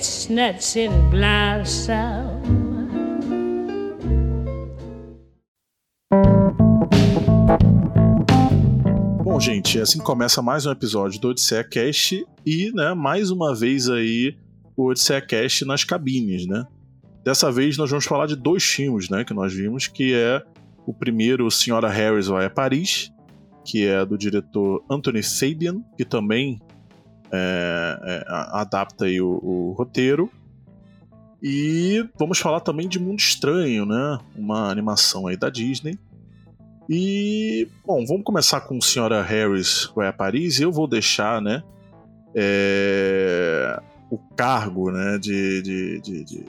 Chestnuts in blossom. Bom, gente, assim começa mais um episódio do Odisseia Cast e, né, mais uma vez aí o Odisseia Cast nas cabines, né? Dessa vez nós vamos falar de dois filmes, né, que nós vimos, que é o primeiro, Senhora Harris vai a Paris, que é do diretor Anthony Fabian, que também é, é, adapta aí o, o, roteiro. E vamos falar também de Mundo Estranho, né? Uma animação aí da Disney. E, bom, vamos começar com Senhora Harris vai a Paris. Eu vou deixar, né? É, o cargo, né? de, de, de, de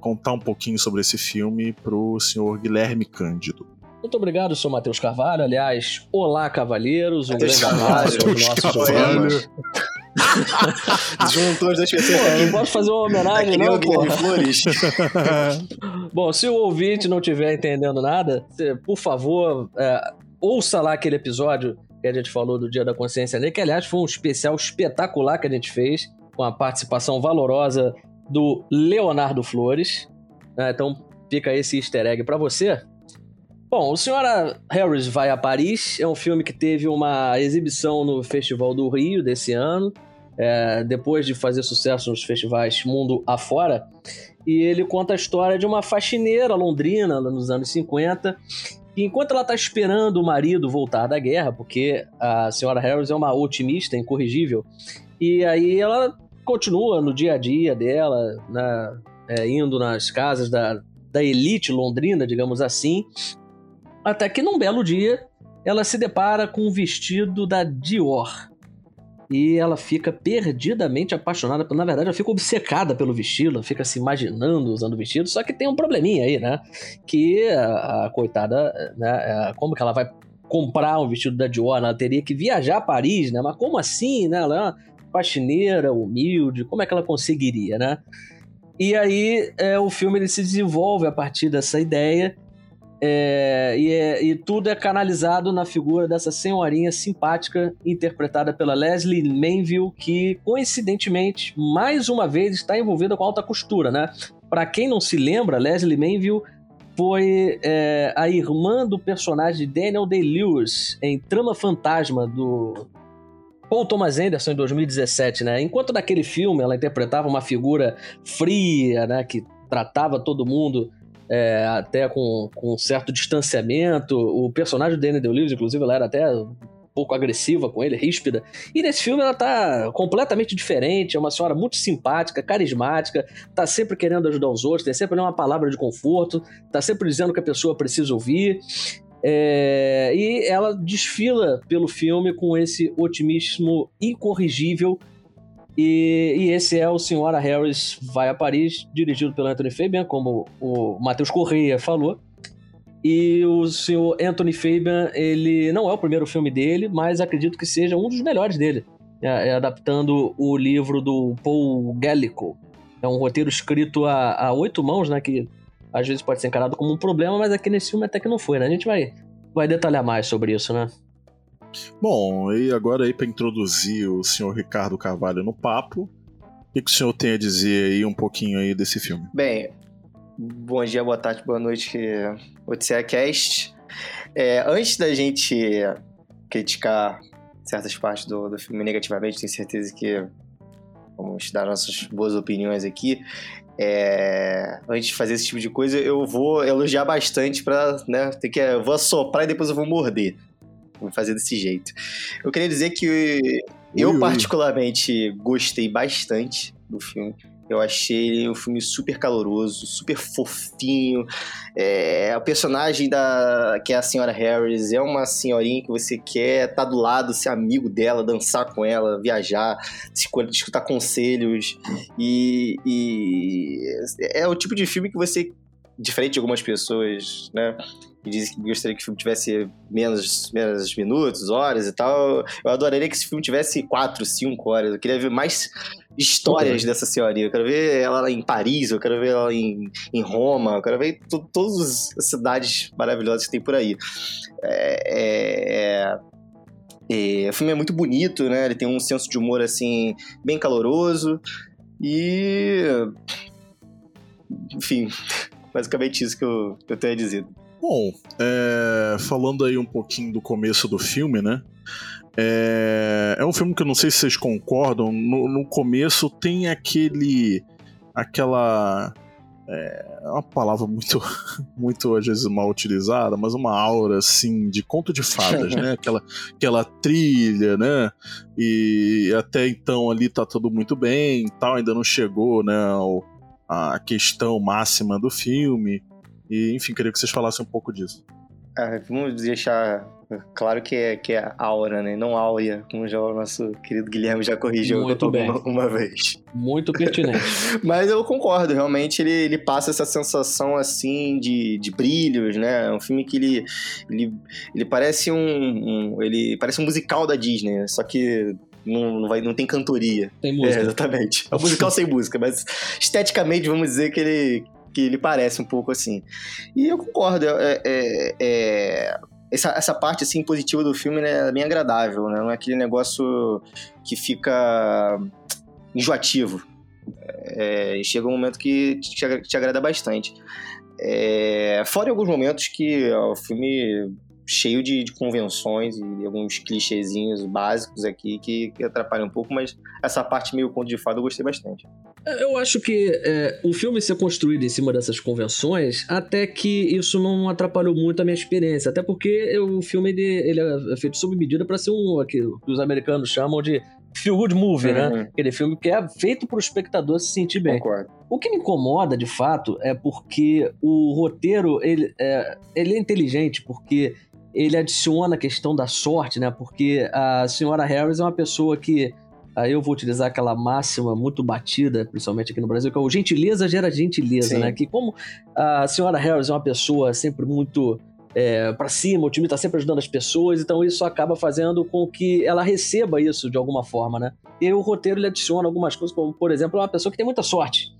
contar um pouquinho sobre esse filme pro senhor Guilherme Cândido. Muito obrigado, sou Matheus Carvalho. Aliás, olá, cavalheiros. Um grande abraço aos nossos ouvintes. Juntou as duas pessoas. Não posso fazer uma homenagem, Aquele não, pô. Flores. Bom, se o ouvinte não estiver entendendo nada, por favor, é, ouça lá aquele episódio que a gente falou do Dia da Consciência Negra, que aliás foi um especial espetacular que a gente fez, com a participação valorosa do Leonardo Flores. né? Então fica esse easter egg pra você. Bom, o Senhora Harris vai a Paris é um filme que teve uma exibição no Festival do Rio desse ano, é, depois de fazer sucesso nos festivais mundo afora. E ele conta a história de uma faxineira londrina nos anos 50, que enquanto ela está esperando o marido voltar da guerra, porque a Senhora Harris é uma otimista incorrigível, e aí ela continua no dia a dia dela, né, é, indo nas casas da, da elite londrina, digamos assim, até que num belo dia ela se depara com um vestido da Dior. E ela fica perdidamente apaixonada, na verdade ela fica obcecada pelo vestido, ela fica se imaginando usando o vestido, só que tem um probleminha aí, né? Que a, a coitada, né, como que ela vai comprar um vestido da Dior? Ela teria que viajar a Paris, né? Mas como assim, né? Ela é uma faxineira, humilde, como é que ela conseguiria, né? E aí é, o filme ele se desenvolve a partir dessa ideia é, e, é, e, tudo é canalizado na figura dessa senhorinha simpática interpretada pela Leslie Manville, que coincidentemente mais uma vez está envolvida com alta costura, né? Para quem não se lembra, Leslie Manville foi é, a irmã do personagem Daniel Day-Lewis em Trama Fantasma do Paul Thomas Anderson em 2017, né? Enquanto naquele filme ela interpretava uma figura fria, né? Que tratava todo mundo é, até com, com um certo distanciamento. O personagem do Daniel Day-Lewis, inclusive, ela era até um pouco agressiva com ele, ríspida. E nesse filme ela tá completamente diferente, é uma senhora muito simpática, carismática, tá sempre querendo ajudar os outros, tem sempre uma palavra de conforto, tá sempre dizendo que a pessoa precisa ouvir. É, e ela desfila pelo filme com esse otimismo incorrigível e, e, esse é o Senhora Harris Vai a Paris, dirigido pelo Anthony Fabian, como o Matheus Correia falou. E o senhor Anthony Fabian, ele não é o primeiro filme dele, mas acredito que seja um dos melhores dele. É, é adaptando o livro do Paul Gallico. É um roteiro escrito a, a oito mãos, né? Que às vezes pode ser encarado como um problema, mas aqui nesse filme até que não foi, né? A gente vai, vai detalhar mais sobre isso, né? Bom, e agora aí para introduzir o senhor Ricardo Carvalho no papo, o que, que, o senhor tem a dizer aí um pouquinho aí desse filme? Bem, bom dia, boa tarde, boa noite, Odisseia Cast. É, antes da gente criticar certas partes do, do filme negativamente, tenho certeza que vamos dar nossas boas opiniões aqui. É, antes de fazer esse tipo de coisa, eu vou elogiar bastante para, né, ter que eu vou assoprar e depois eu vou morder. Vou fazer desse jeito. Eu queria dizer que eu particularmente gostei bastante do filme. Eu achei um filme super caloroso, super fofinho. É, o personagem da que é a senhora Harris é uma senhorinha que você quer estar tá do lado, ser amigo dela, dançar com ela, viajar, escutar conselhos. E, e é o tipo de filme que você, diferente de algumas pessoas, né? Que dizem que gostaria que o filme tivesse menos, menos minutos, horas e tal. Eu adoraria que esse filme tivesse quatro, cinco horas. Eu queria ver mais histórias uhum. dessa senhorinha. Eu quero ver ela em Paris, eu quero ver ela em, em Roma, eu quero ver todas as cidades maravilhosas que tem por aí. É, é... É, o filme é muito bonito, né? Ele tem um senso de humor, assim, bem caloroso. E. Enfim, basicamente isso que eu, que eu tenho a dizer. Bom, é, falando aí um pouquinho do começo do filme, né? É, é um filme que eu não sei se vocês concordam. No, no começo tem aquele. aquela. É uma palavra muito, muito às vezes mal utilizada, mas uma aura assim de conto de fadas, né? Aquela, aquela trilha, né? E até então ali tá tudo muito bem, tal, ainda não chegou, né? a questão máxima do filme. E, enfim, queria que vocês falassem um pouco disso. Ah, vamos deixar claro que é, que é aura, né? Não áurea, como já o nosso querido Guilherme já corrigiu Muito bem. Uma, uma, vez. Muito pertinente. Mas eu concordo, realmente ele, ele passa essa sensação assim de, de brilhos, né? É um filme que ele, ele, ele parece um, um ele parece um musical da Disney, só que não, não, vai, não tem cantoria. Tem música. É, exatamente. É um musical sem música, mas esteticamente vamos dizer que ele, que ele parece um pouco assim. E eu concordo, é, é, é, essa, essa parte assim positiva do filme né, é bem agradável, né? Não é aquele negócio que fica enjoativo. É, chega um momento que te, te agrada bastante. É, fora em alguns momentos que ó, o filme cheio de, de, convenções e alguns clichêzinhos básicos aqui que, que atrapalham um pouco, mas essa parte meio conto de fada eu gostei bastante. Eu acho que é, o filme ser construído em cima dessas convenções, até que isso não atrapalhou muito a minha experiência. Até porque o filme ele, ele é feito sob medida para ser um aquilo que os americanos chamam de feel good movie, né? uhum. né? Aquele filme que é feito para o espectador se sentir bem. Concordo. O que me incomoda, de fato, é porque o roteiro ele é, ele é inteligente, porque ele adiciona a questão da sorte, né? Porque a senhora Harris é uma pessoa que. Aí eu vou utilizar aquela máxima muito batida, principalmente aqui no Brasil, que é o gentileza gera gentileza, Sim. né? Que como a senhora Harris é uma pessoa sempre muito é, para cima, o time tá sempre ajudando as pessoas, então isso acaba fazendo com que ela receba isso de alguma forma, né? E o roteiro ele adiciona algumas coisas, como por exemplo, é uma pessoa que tem muita sorte.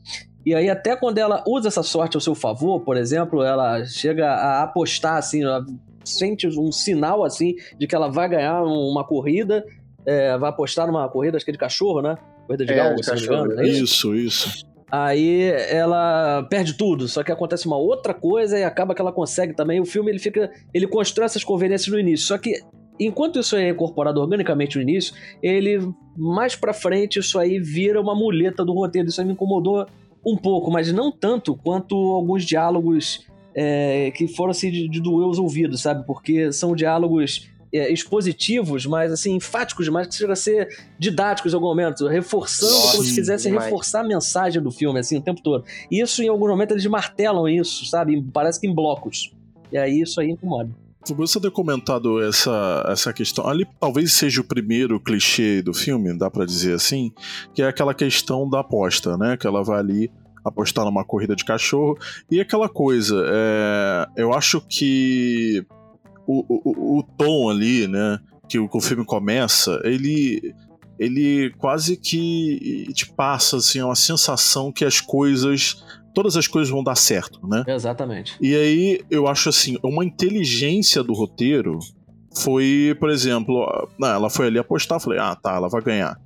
E aí, até quando ela usa essa sorte ao seu favor, por exemplo, ela chega a apostar assim, ela sente um sinal assim de que ela vai ganhar uma corrida, é, vai apostar numa corrida, acho que é de cachorro, né? Corrida de é, galgo, se não me engano. É isso, isso. Aí ela perde tudo, só que acontece uma outra coisa e acaba que ela consegue também. O filme ele fica, ele constrói essas conveniências no início, só que enquanto isso é incorporado organicamente no início, ele mais para frente isso aí vira uma muleta do roteiro. Isso aí me incomodou um pouco, mas não tanto quanto alguns diálogos é, que foram assim de, de doer os ouvidos, sabe? Porque são diálogos é, expositivos, mas assim, enfáticos demais, que chega a ser didáticos em algum momento, reforçando Nossa, como se quisessem reforçar a mensagem do filme, assim, o tempo todo. E isso, em algum momento, eles martelam isso, sabe? Parece que em blocos. E aí isso aí incomoda. Você ter comentado essa, essa questão, ali talvez seja o primeiro clichê do filme, dá para dizer assim, que é aquela questão da aposta, né? Que ela vai ali apostar numa corrida de cachorro. E aquela coisa, é, eu acho que o, o, o tom ali, né, que o, que o filme começa, ele ele quase que te passa assim uma sensação que as coisas todas as coisas vão dar certo, né? Exatamente. E aí eu acho assim, uma inteligência do roteiro foi, por exemplo, ela foi ali apostar, falei, ah, tá, ela vai ganhar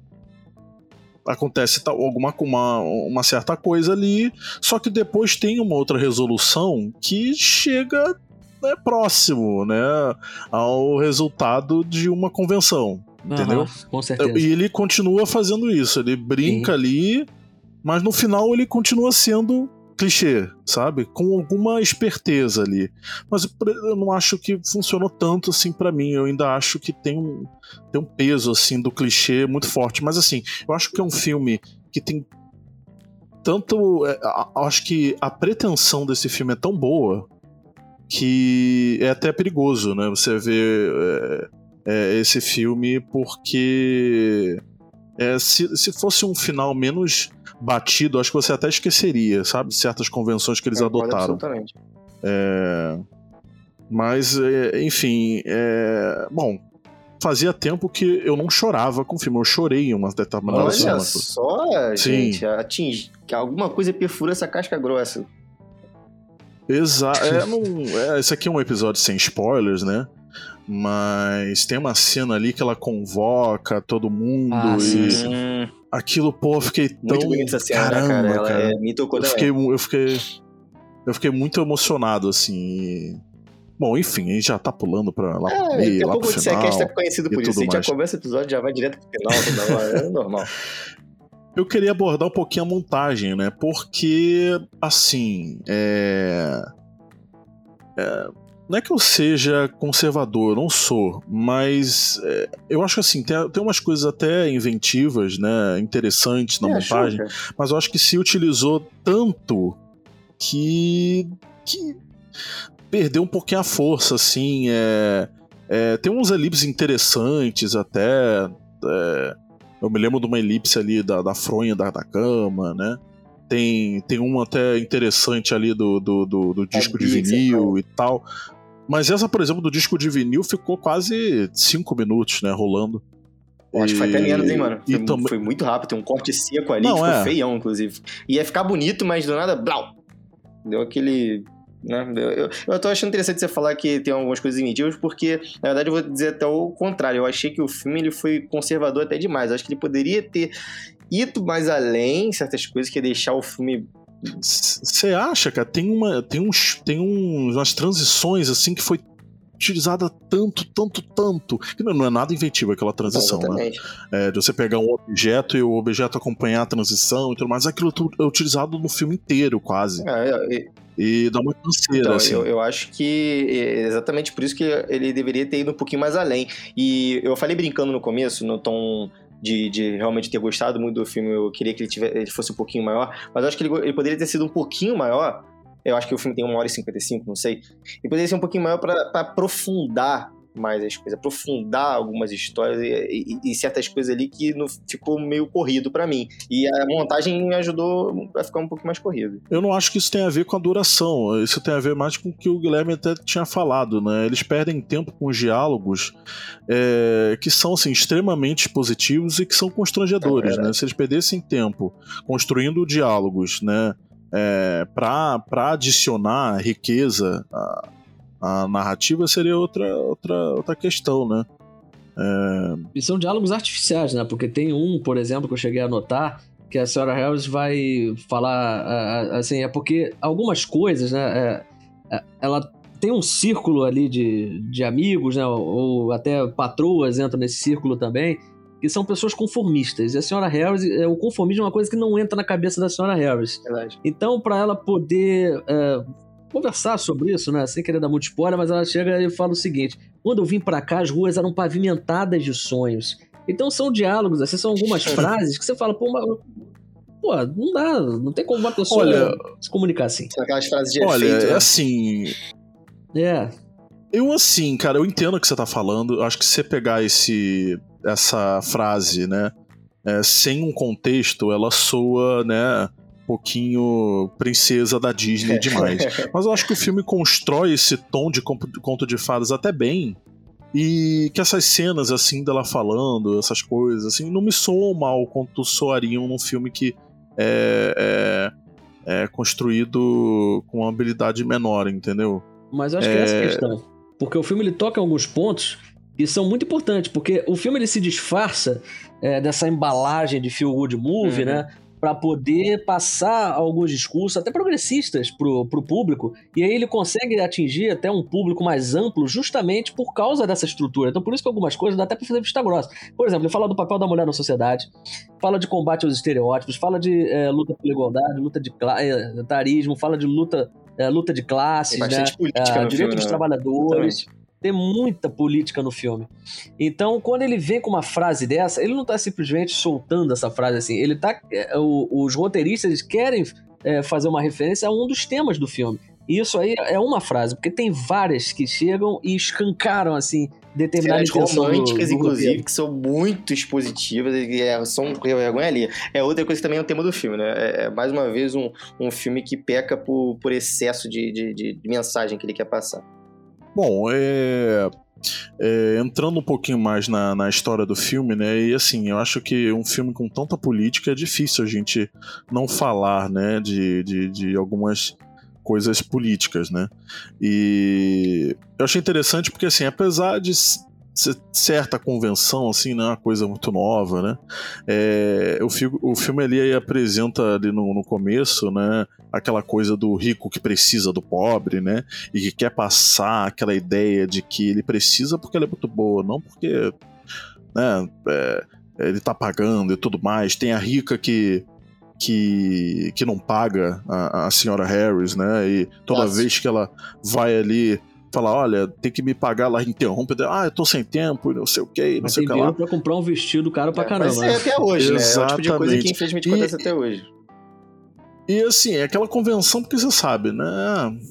acontece alguma uma, uma certa coisa ali, só que depois tem uma outra resolução que chega né, próximo, né, ao resultado de uma convenção, uhum, entendeu? Com certeza. E ele continua fazendo isso, ele brinca Sim. ali, mas no final ele continua sendo clichê, sabe? Com alguma esperteza ali. Mas eu não acho que funcionou tanto assim para mim. Eu ainda acho que tem um, tem um peso assim do clichê muito forte. Mas assim, eu acho que é um filme que tem tanto. É, acho que a pretensão desse filme é tão boa que é até perigoso, né? Você ver é, é, esse filme porque é, se, se fosse um final menos batido, acho que você até esqueceria, sabe? Certas convenções que eles é, adotaram. Absolutamente. É... Mas, é, enfim, é... bom, fazia tempo que eu não chorava com o filme. Eu chorei em uma determinada Olha cena. só, Sim. gente, atinge. Que alguma coisa perfura essa casca grossa. Exato. É, não... é, esse aqui é um episódio sem spoilers, né? Mas tem uma cena ali que ela convoca todo mundo Ah, e sim, aquilo, pô, eu fiquei tão. muito bonita essa cena, Caramba, cara? Ela cara. é, me tocou eu, fiquei, eu fiquei. Eu fiquei muito emocionado, assim. Bom, enfim, a gente já tá pulando pra lá É, daqui meio, a lá pouco pro o Odisseia Cast final. tá conhecido por isso. A gente já começa o episódio, já vai direto pro final, toda hora, é normal. Eu queria abordar um pouquinho a montagem, né? Porque, assim, é... é, Não é que eu seja conservador, não sou, mas é, eu acho que assim, tem, tem umas coisas até inventivas, né? Interessantes na É, montagem, cara. mas eu acho que se utilizou tanto que. que perdeu um pouquinho a força, assim. É, é, tem uns elipses interessantes até. é, eu me lembro de uma elipse ali da, da fronha da, da cama, né? Tem, tem um até interessante ali do, do, do, do disco de que você vinil e tal. Mas essa, por exemplo, do disco de vinil ficou quase cinco minutos, né? Rolando. Eu Acho que foi até menos, hein, mano? e Foi, também- foi muito rápido, tem um corte seco ali Não, ficou é. feião, inclusive. Ia ficar bonito, mas do nada, blau! Deu aquele. Né? Eu, eu, eu tô achando interessante você falar que tem algumas coisas inventivas, porque, na verdade, eu vou dizer até o contrário. Eu achei que o filme ele foi conservador até demais. Eu acho que ele poderia ter ido mais além em certas coisas, que ia deixar o filme. Você acha, cara? Tem, uma, tem, uns, tem uns, umas transições assim que foi utilizada tanto, tanto, tanto. Que não não é nada inventivo aquela transição, né? É, de você pegar um objeto e o objeto acompanhar a transição e tudo mais. Aquilo tu- é utilizado no filme inteiro, quase. É, é, E dá uma canseira, Então, assim. eu, eu acho que é exatamente por isso que ele deveria ter ido um pouquinho mais além. E eu falei brincando no começo, no tom de, de realmente ter gostado muito do filme, eu queria que ele, tivesse, ele fosse um pouquinho maior, mas acho que ele, ele poderia ter sido um pouquinho maior. Eu acho que o filme tem 1 hora e 55, não sei. E poderia ser um pouquinho maior pra aprofundar mais as coisas, aprofundar algumas histórias e, e- e certas coisas ali que não ficou meio corrido pra mim. E a montagem me ajudou a ficar um pouquinho mais corrido. Eu não acho que isso tem a ver com a duração. Isso tem a ver mais com o que o Guilherme até tinha falado, né? Eles perdem tempo com os diálogos é, que são assim, extremamente positivos e que são constrangedores, É né? Se eles perdessem tempo construindo diálogos, né? É, para adicionar riqueza à, à narrativa seria outra, outra, outra questão, né? E são diálogos artificiais, né? Porque tem um, por exemplo, que eu cheguei a notar, que a senhora Harris vai falar, assim, é porque algumas coisas, né? é, é, ela tem um círculo ali de, de amigos, né? Ou, até patroas entram nesse círculo também, que são pessoas conformistas. E a senhora Harris, é, o conformismo é uma coisa que não entra na cabeça da senhora Harris. Verdade. Então, para ela poder é, conversar sobre isso, né? Sem querer dar muito spoiler, mas ela chega e fala o seguinte: quando eu vim para cá, as ruas eram pavimentadas de sonhos. Então são diálogos, assim, são algumas frases que você fala, pô, mas, pô, não dá, não tem como uma pessoa Olha- se comunicar assim. São aquelas frases de Olha, efeito. é né? assim, É, Eu, assim, cara, eu entendo o que você tá falando. Eu acho que se você pegar esse, essa frase, né, é, sem um contexto, ela soa, né, pouquinho princesa da Disney demais. Mas eu acho que o filme constrói esse tom de conto de fadas até bem. E que essas cenas, assim, dela falando, essas coisas, assim, não me soam mal quanto soariam num filme que é, é, é construído com uma habilidade menor, entendeu? mas eu acho que é essa a É. questão. Porque o filme ele toca em alguns pontos que são muito importantes, porque o filme ele se disfarça é, dessa embalagem de feel good movie, Uhum. né? Pra poder passar alguns discursos, até progressistas, pro, pro público. E aí ele consegue atingir até um público mais amplo, justamente por causa dessa estrutura. Então, por isso que algumas coisas dá até pra fazer vista grossa. Por exemplo, ele fala do papel da mulher na sociedade, fala de combate aos estereótipos, fala de é, luta pela igualdade, luta de é, etarismo, fala de luta, é, luta de classes, né? política Ah, no direito filme, dos né? trabalhadores. Exatamente. Tem muita política no filme. Então, quando ele vem com uma frase dessa, ele não tá simplesmente soltando essa frase assim. Ele tá. é, os roteiristas querem é, fazer uma referência a um dos temas do filme. E isso aí é uma frase, porque tem várias que chegam e escancaram, assim, determinada Cenas intenção do- românticas, do inclusive, roteiro. que são muito expositivas e é, são vergonha ali. É outra coisa que também é o tema do filme, né? É, é, mais uma vez um, um filme que peca por, por excesso de, de- de mensagem que ele quer passar. Bom, é, é, entrando um pouquinho mais na, na história do filme, né? E assim, eu acho que um filme com tanta política é difícil a gente não falar, né? De, de, de algumas coisas políticas, né? E eu achei interessante porque, assim, apesar de certa convenção, assim, não é uma coisa muito nova, né? É, o, fi o filme ali apresenta ali no, no, começo, né? Aquela coisa do rico que precisa do pobre, né? E que quer passar aquela ideia de que ele precisa porque ela é muito boa, não porque, né? É, ele tá pagando e tudo mais. Tem a rica que que, que não paga a, a senhora Harris, né? E toda Nossa. vez que ela vai ali falar, olha, tem que me pagar lá, interrompe, ah, eu tô sem tempo, não sei o que, não mas sei o que lá. pra comprar um vestido caro pra é, caramba. Mas é até hoje, Exatamente. né? É o tipo de coisa que infelizmente e, acontece até hoje. E assim, é aquela convenção porque você sabe, né?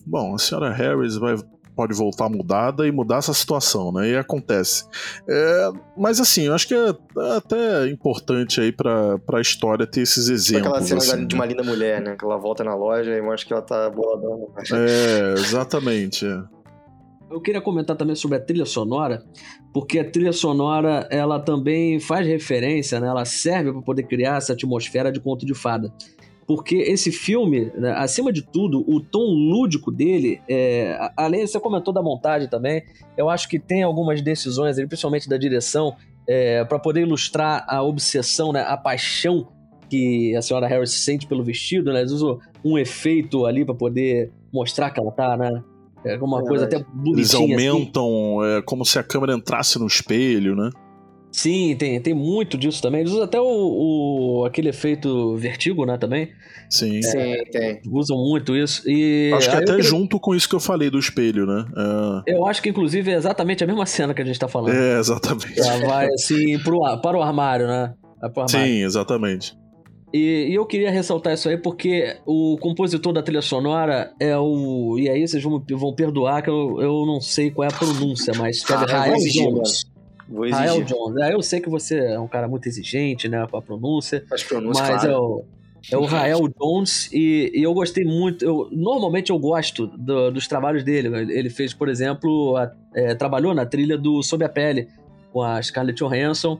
Bom, a senhora Harris vai, pode voltar mudada e mudar essa situação, né? E acontece. É, mas assim, eu acho que é até importante aí pra, pra história ter esses exemplos. Aquela cena assim, de uma linda mulher, né? Que ela volta na loja e mostra que ela tá boladona. É, exatamente. Eu queria comentar também sobre a trilha sonora, porque a trilha sonora ela também faz referência, né? ela serve para poder criar essa atmosfera de conto de fada. Porque esse filme, né, acima de tudo, o tom lúdico dele, é, além, você comentou da montagem também, eu acho que tem algumas decisões, principalmente da direção, é, para poder ilustrar a obsessão, né, a paixão que a senhora Harris sente pelo vestido, né? Eles um efeito ali para poder mostrar que ela tá, né? É uma é coisa até bonitinha. Eles assim. aumentam, assim. é, como se a câmera entrasse no espelho, né? Sim, tem, tem muito disso também. Eles usam até o, o aquele efeito vertigo, né, também. Sim. É, Sim, tem. Usam muito isso. E acho que até queria... junto com isso que eu falei do espelho, né? É... Eu acho que, inclusive, é exatamente a mesma cena que a gente tá falando. É, exatamente. Ela vai, assim, pro, para o armário, né? Armário. Sim, exatamente. E, e, eu queria ressaltar isso aí porque o compositor da trilha sonora é o. E aí vocês vão, vão perdoar que eu, eu não sei qual é a pronúncia, mas ah, Rael Jones. Vou exigir. Rael Jones. É, eu sei que você é um cara muito exigente, né, com a pronúncia. As pronúncias, mas claro. é o. É o Rael Jones e, e, eu gostei muito. Eu, normalmente eu gosto do, dos trabalhos dele. Ele fez, por exemplo, a, é, trabalhou na trilha do Sob a Pele com a Scarlett Johansson,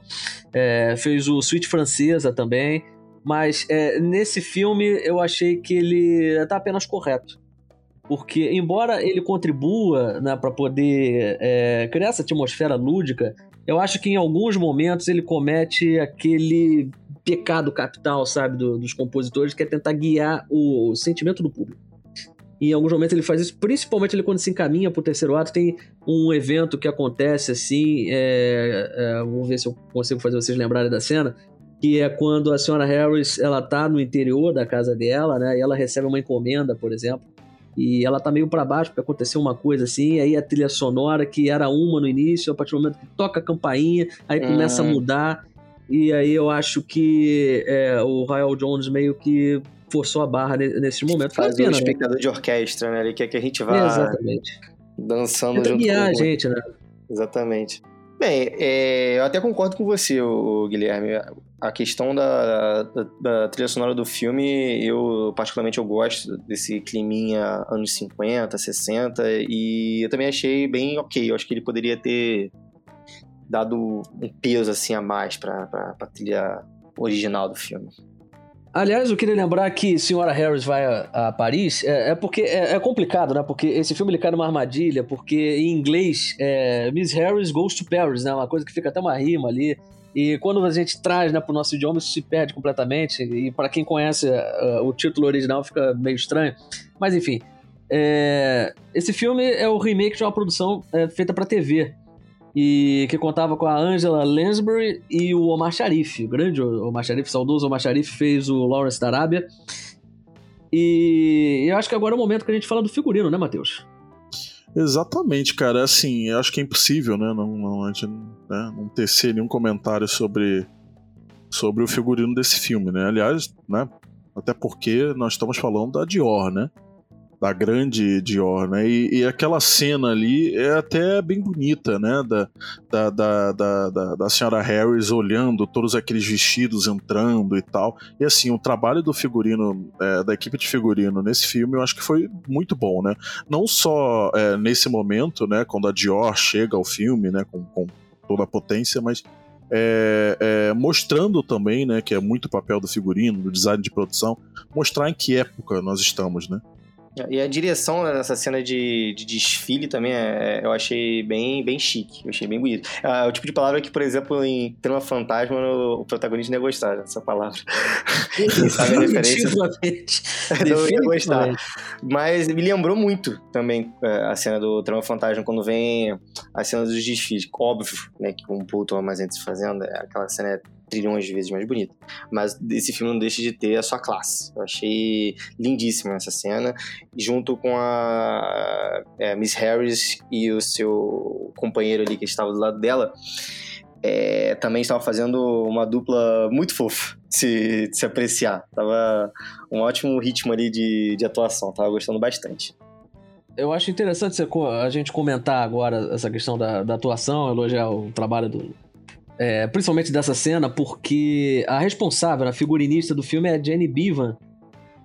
é, fez o Suite Francesa também. Mas é, nesse filme eu achei que ele está apenas correto. Porque, embora ele contribua né, para poder é, criar essa atmosfera lúdica, eu acho que em alguns momentos ele comete aquele pecado capital, sabe, do, dos compositores, que é tentar guiar o sentimento do público. E em alguns momentos ele faz isso, principalmente ele quando se encaminha para o terceiro ato. Tem um evento que acontece assim, é, é, vou ver se eu consigo fazer vocês lembrarem da cena, que é quando a senhora Harris ela tá no interior da casa dela, né? E ela recebe uma encomenda, por exemplo. E ela tá meio para baixo porque aconteceu uma coisa assim, aí a trilha sonora que era uma no início, a partir do momento que toca a campainha, aí começa a mudar. E aí eu acho que é, o Rael Jones meio que forçou a barra nesse momento. Faz um né? espectador né? de orquestra, né? Ele quer que a gente vá Exatamente. dançando Tenta junto guiar com a gente, né? Exatamente. Bem, é, eu até concordo com você, o Guilherme. A questão da, da, da, trilha sonora do filme, eu particularmente eu gosto desse climinha anos 50, 60, e eu também achei bem ok. Eu acho que ele poderia ter dado um peso assim a mais para a trilha original do filme. Aliás, eu queria lembrar que Senhora Harris vai a, a Paris é, é porque é, é, complicado, né? Porque esse filme ele cai numa armadilha, porque em inglês é Miss Harris Goes to Paris, né? Uma coisa que fica até uma rima ali. E quando a gente traz né, para o nosso idioma, isso se perde completamente. E para quem conhece uh, o título original, fica meio estranho. Mas enfim, é... esse filme é o remake de uma produção é, feita para TV e que contava com a Angela Lansbury e o Omar Sharif, o grande Omar Sharif, saudoso Omar Sharif, fez o Lawrence da Arábia. E eu acho que agora é o momento que a gente fala do figurino, né, Matheus? Exatamente, cara. Assim, eu acho que é impossível, né, não, não, a gente, né, não tecer nenhum comentário sobre, sobre o figurino desse filme, né? Aliás, né, até porque nós estamos falando da Dior, né? Da grande Dior, né? E, e, aquela cena ali é até bem bonita, né? Da, da, da, da, da, senhora Harris olhando todos aqueles vestidos entrando e tal. E assim, o trabalho do figurino, é, da equipe de figurino nesse filme, eu acho que foi muito bom, né? Não só é, nesse momento, né? Quando a Dior chega ao filme, né? Com, com toda a potência, mas é, é, mostrando também, né, que é muito papel do figurino, do design de produção, mostrar em que época nós estamos, né? E a direção dessa cena de, de desfile também é, eu achei bem, bem chique, eu achei bem bonito. É o tipo de palavra que, por exemplo, em Trama Fantasma, o protagonista não ia gostar dessa palavra. Quem sabe a referência? não ia gostar. Mas me lembrou muito também é, a cena do Trama Fantasma, quando vem a cena dos desfiles. Óbvio, né, que com o Paul Thomas se fazendo, é, aquela cena é trilhões de vezes mais bonita. Mas esse filme não deixa de ter a sua classe. Eu achei lindíssima essa cena, junto com a é, Miss Harris e o seu companheiro ali que estava do lado dela. É, também estava fazendo uma dupla muito fofa de se, de se apreciar. Tava um ótimo ritmo ali de, de atuação, tava gostando bastante. Eu acho interessante a gente comentar agora essa questão da, da atuação, elogiar o trabalho do, é, principalmente dessa cena, porque a responsável, a figurinista do filme é a Jenny Bevan,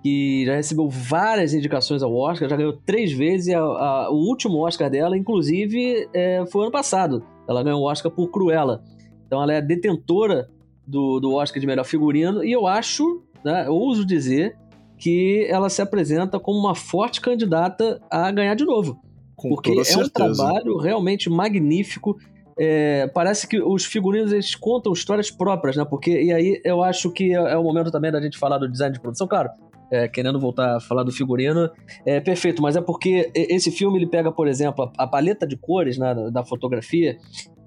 que já recebeu várias indicações ao Oscar, já ganhou três vezes, a, a, o último Oscar dela, inclusive, é, foi ano passado. Ela ganhou o Oscar por Cruella. Então ela é a detentora do, do Oscar de melhor figurino, e eu acho, né, ouso dizer, que ela se apresenta como uma forte candidata a ganhar de novo. Com porque é um trabalho realmente magnífico é, parece que os figurinos eles contam histórias próprias, né? Porque, e aí eu acho que é, o momento também da gente falar do design de produção, claro. É, querendo voltar a falar do figurino, é perfeito, mas é porque esse filme ele pega, por exemplo, a, a paleta de cores né, da fotografia,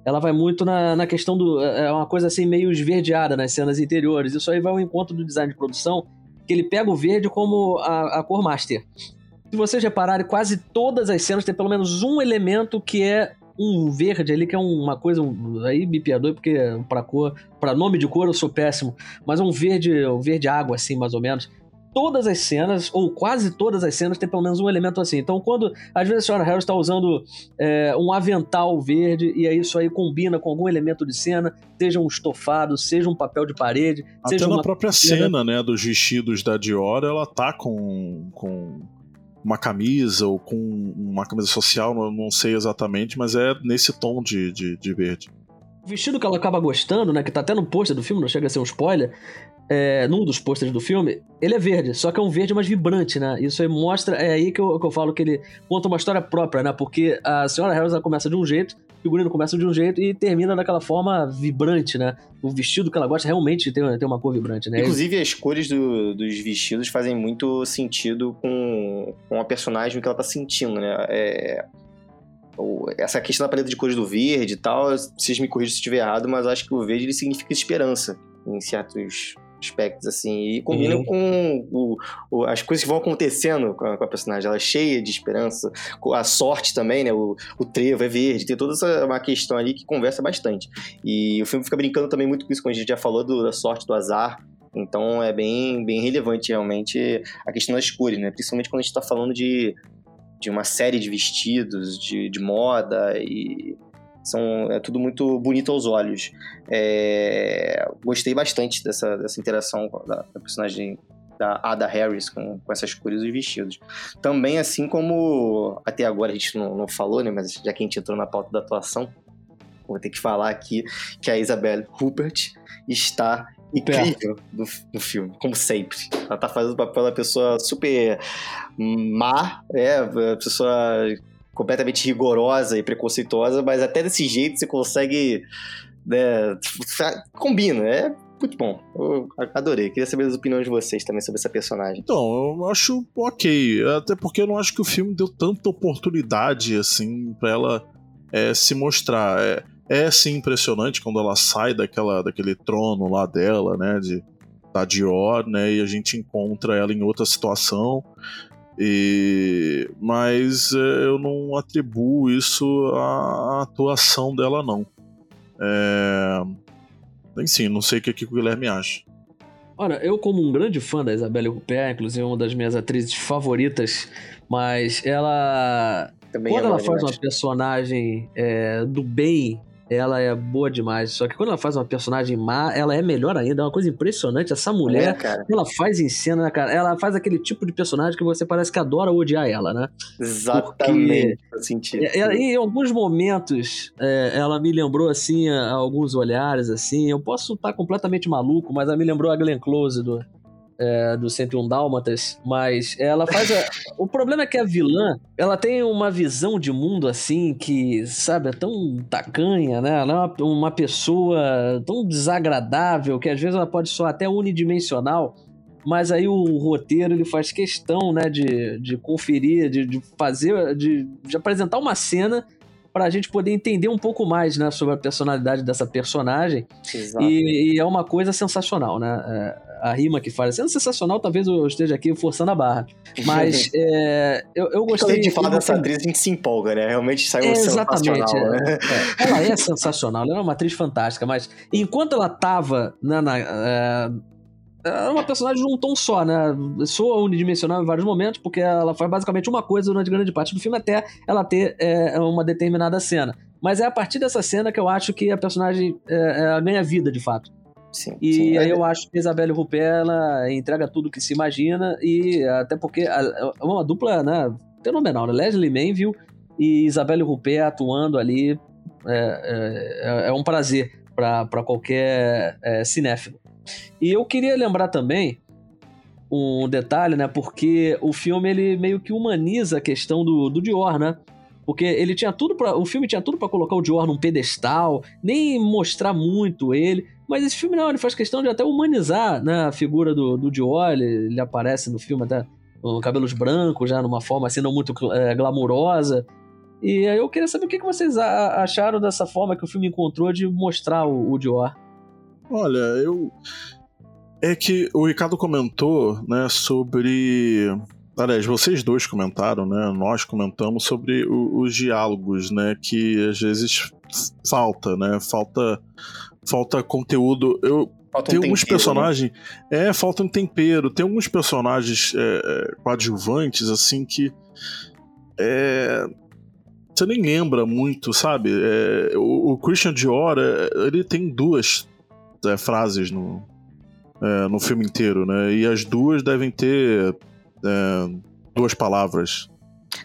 ela vai muito na, na questão do. É, é uma coisa assim meio esverdeada nas cenas interiores. Isso aí vai ao encontro do design de produção, que ele pega o verde como a, a cor master. Se vocês repararem, quase todas as cenas tem pelo menos um elemento que é um verde ali, que é uma coisa. Um, aí me perdoe, porque pra cor. para nome de cor eu sou péssimo. Mas é um verde, um verde água, assim, mais ou menos. Todas as cenas, ou quase todas as cenas, tem pelo menos um elemento assim. Então, quando às vezes a senhora Harris está usando é, um avental verde, e aí isso aí combina com algum elemento de cena, seja um estofado, seja um papel de parede. Até seja na própria cena, né, dos vestidos da Dior, ela tá com, com uma camisa ou com uma camisa social, não sei exatamente, mas é nesse tom de, de, de verde. O vestido que ela acaba gostando, né, que tá até no pôster do filme, não chega a ser um spoiler, é, num dos pôsteres do filme, ele é verde, só que é um verde mais vibrante, né? Isso aí mostra, é aí que eu, que eu falo que ele conta uma história própria, né? Porque a senhora Harris começa de um jeito, figurino começa de um jeito e termina daquela forma vibrante, né? O vestido que ela gosta realmente tem, tem uma cor vibrante, né? Inclusive, as cores do, dos vestidos fazem muito sentido com, com a personagem que ela tá sentindo, né? É, essa questão da paleta de cores do verde e tal, vocês me corrijam se estiver errado, mas acho que o verde ele significa esperança em certos aspectos, assim, e combina uhum. com o, o, as coisas que vão acontecendo com a, com a, personagem. Ela é cheia de esperança, a sorte também, né? O, o trevo é verde, tem toda essa uma questão ali que conversa bastante. E o filme fica brincando também muito com isso, quando a gente já falou do, da sorte, do azar. Então é bem, bem relevante realmente a questão das cores, né? Principalmente quando a gente está falando de, de uma série de vestidos, de, de moda e são, é tudo muito bonito aos olhos. É, gostei bastante dessa, dessa interação da, da personagem da Ada Harris com, com essas cores e vestidos. Também, assim como até agora a gente não, não falou, né? Mas já que a gente entrou na pauta da atuação, vou ter que falar aqui que a Isabelle Rupert está incrível no, no, filme, como sempre. Ela tá fazendo o papel da pessoa super má, é, a pessoa completamente rigorosa e preconceituosa, mas até desse jeito você consegue. Né, combina, é muito bom. Eu adorei. Queria saber as opiniões de vocês também sobre essa personagem. Então, eu acho ok. Até porque eu não acho que o filme deu tanta oportunidade, assim, pra ela é, se mostrar. É, é sim impressionante quando ela sai daquela, daquele trono lá dela, né? De, da Dior, né? E a gente encontra ela em outra situação. E, mas é, eu não atribuo isso à atuação dela, não. É, enfim, não sei o que, que o Guilherme acha. Olha, eu como um grande fã da Isabelle Huppert, inclusive uma das minhas atrizes favoritas, mas ela... Também quando é ela faz uma personagem é, do bem ela é boa demais. Só que quando ela faz uma personagem má, ela é melhor ainda. É uma coisa impressionante. Essa mulher, é, ela faz em cena, né, cara? Ela faz aquele tipo de personagem que você parece que adora odiar ela, né? Exatamente. Sentido. É, é, em alguns momentos, é, ela me lembrou, assim, a, a alguns olhares, assim. Eu posso estar completamente maluco, mas ela me lembrou a Glenn Close do, é, do 101 Dálmatas, mas ela faz. A... o problema é que a vilã, ela tem uma visão de mundo assim que, sabe, é tão tacanha, né? Ela é uma, uma pessoa tão desagradável que às vezes ela pode soar até unidimensional. Mas aí o roteiro ele faz questão, né, de, de conferir, de, de fazer, de, de apresentar uma cena para a gente poder entender um pouco mais né, sobre a personalidade dessa personagem. E, e, é uma coisa sensacional, né? É, a rima que faz. Sendo sensacional, talvez eu esteja aqui forçando a barra. Mas é, eu, eu gostei. Quando de falar dessa atriz, a gente se empolga, né? Realmente saiu é, Exatamente. É, né? é. Ela é sensacional, ela é uma atriz fantástica, mas enquanto ela tava né, na, é, é uma personagem de um tom só, né? Soa unidimensional em vários momentos, porque ela faz basicamente uma coisa durante grande parte do filme até ela ter é, uma determinada cena. Mas é a partir dessa cena que eu acho que a personagem é, é, ganha vida, de fato. Sim, e sim. aí eu acho que Isabelle Rupert, ela entrega tudo que se imagina, e até porque é uma dupla né, fenomenal, né? Leslie Manville e Isabelle Rupert atuando ali é, é, é um prazer para qualquer é, cinéfilo. E eu queria lembrar também um detalhe, né? Porque o filme ele meio que humaniza a questão do, do Dior, né? Porque ele tinha tudo para o filme tinha tudo para colocar o Dior num pedestal, nem mostrar muito ele, mas esse filme não, ele faz questão de até humanizar né, a figura do, do Dior, ele, ele aparece no filme até com cabelos brancos, já numa forma assim não muito é, glamurosa. E aí eu queria saber o que vocês acharam dessa forma que o filme encontrou de mostrar o, o Dior. Olha, eu. É que o Ricardo comentou, né, sobre. Aliás, vocês dois comentaram, né? Nós comentamos sobre o, os diálogos, né? Que às vezes falta, né? Falta, falta conteúdo. Eu, Falta tem um alguns tempero, né? personagens. É, falta um tempero. Tem alguns personagens é, é, coadjuvantes, assim, que. É, você nem lembra muito, sabe? É, o, o Christian Dior, é, ele tem duas é, frases no, é, no filme inteiro, né? E as duas devem ter é, duas palavras.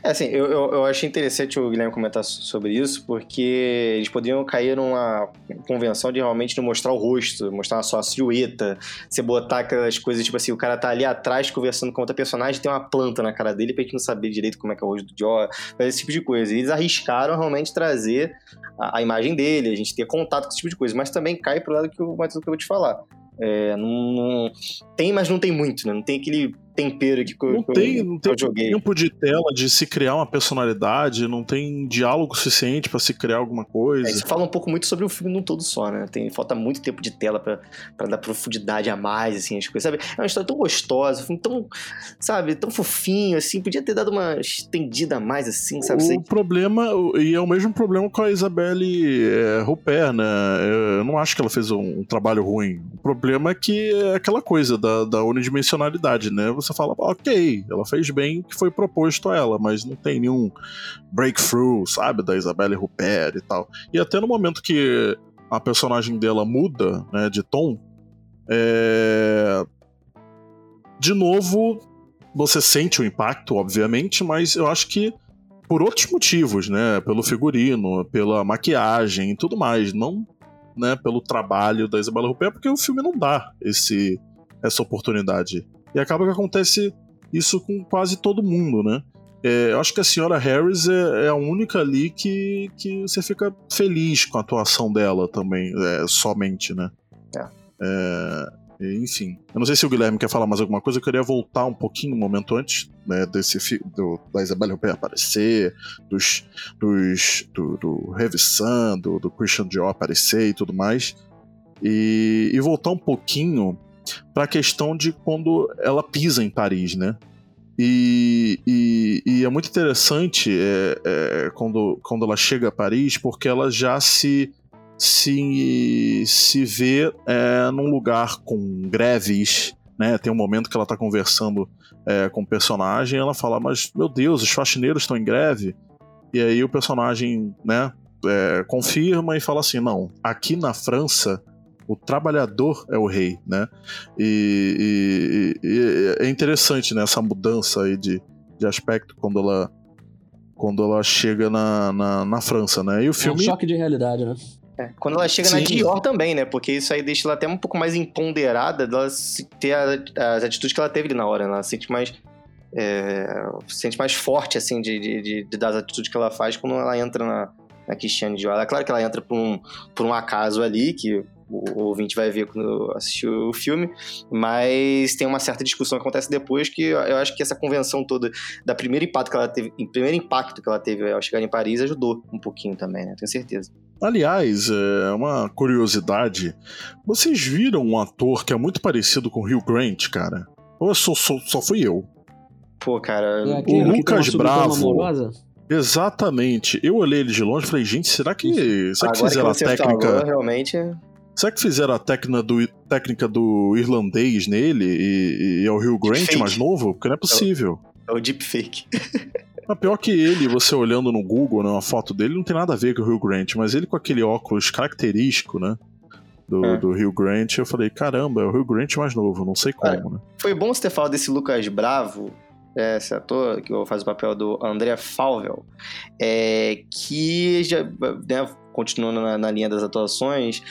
É assim, eu, eu, eu achei interessante o Guilherme comentar sobre isso, porque eles poderiam cair numa convenção de realmente não mostrar o rosto, mostrar só a silhueta, você botar aquelas coisas, tipo assim, o cara tá ali atrás conversando com outra personagem, tem uma planta na cara dele pra gente não saber direito como é que é o rosto do Joe, esse tipo de coisa. E eles arriscaram realmente trazer a, a, imagem dele, a gente ter contato com esse tipo de coisa, mas também cai pro lado que o Matheus acabou de falar. É, não, não, tem, mas não tem muito, né? Não tem aquele tempero que, não que, tem, não tem tempo de tela de se criar uma personalidade, não tem diálogo suficiente para se criar alguma coisa. É, isso fala um pouco muito sobre o filme num todo só, né? Tem, falta muito tempo de tela para dar profundidade a mais, assim, as coisas, sabe? É uma história tão gostosa, um filme tão, sabe, tão fofinho, assim, podia ter dado uma estendida a mais, assim, sabe? O problema, e é o mesmo problema com a Isabelle é, Rupert, né? Eu não acho que ela fez um, um, trabalho ruim. O problema é que é aquela coisa da, da unidimensionalidade, né? Você fala, ok, ela fez bem o que foi proposto a ela, mas não tem nenhum breakthrough, sabe, da Isabelle Rupert e tal. E até no momento que a personagem dela muda, né, de tom, é... de novo você sente o impacto, obviamente, mas eu acho que por outros motivos, né, pelo figurino, pela maquiagem e tudo mais, não, né, pelo trabalho da Isabelle Rupert, porque o filme não dá esse essa oportunidade. E acaba que acontece isso com quase todo mundo, né? É, eu acho que a senhora Harris é, é, a única ali que, que você fica feliz com a atuação dela também, é, somente, né? É. É, enfim. Eu não sei se o Guilherme quer falar mais alguma coisa, eu queria voltar um pouquinho um momento antes, né, desse do, da Isabelle Rupert aparecer, dos, dos, do, do do, do Christian Dior aparecer e tudo mais. E, e voltar um pouquinho para a questão de quando ela pisa em Paris, né? E, e, e é muito interessante é, é, quando, quando ela chega a Paris, porque ela já se se, se vê é, num lugar com greves, né? Tem um momento que ela está conversando é, com o personagem, ela fala, mas meu Deus, os faxineiros estão em greve. E aí o personagem, né, é, confirma e fala assim, não, aqui na França o trabalhador é o rei, né? E, e, e é interessante né, essa mudança aí de, de aspecto quando ela quando ela chega na, na, na França, né? E o filme É um choque de realidade, né? É, Quando ela chega na Sim. Dior também, né? Porque isso aí deixa ela até um pouco mais empoderada dela ter a- as atitudes que ela teve ali na hora, né? Ela se sente mais. é, se sente mais forte, assim, de, de, de- de- das atitudes que ela faz quando ela entra na, na Christiane Dior. É claro que ela entra por um, por um acaso ali, que o, o ouvinte vai ver quando assistir o filme, mas tem uma certa discussão que acontece depois que eu acho que essa convenção toda, da primeiro impacto que ela teve, em primeiro impacto que ela teve ao chegar em Paris ajudou um pouquinho também, né? Tenho certeza. Aliás, é uma curiosidade. Vocês viram um ator que é muito parecido com o Hugh Grant, cara? Ou só, só, só fui eu? Pô, cara, É uma Lucas Bravo. Exatamente. Eu olhei ele de longe e falei, gente, será que. Será que agora que fizeram a técnica. falou, realmente... Será que fizeram a técnica do, técnica do irlandês nele e, e é o Hugh Grant mais novo? Porque não é possível. É o deepfake. Mas pior que ele, você olhando no Google, né, uma foto dele, não tem nada a ver com o Hugh Grant, mas ele com aquele óculos característico, né? Do, É. do Hugh Grant, eu falei, caramba, é o Hugh Grant mais novo, não sei como, né? Foi bom você ter falado desse Lucas Bravo, é, esse ator que faz o papel do André Falvel, é, que já, né, continuando na, na linha das atuações,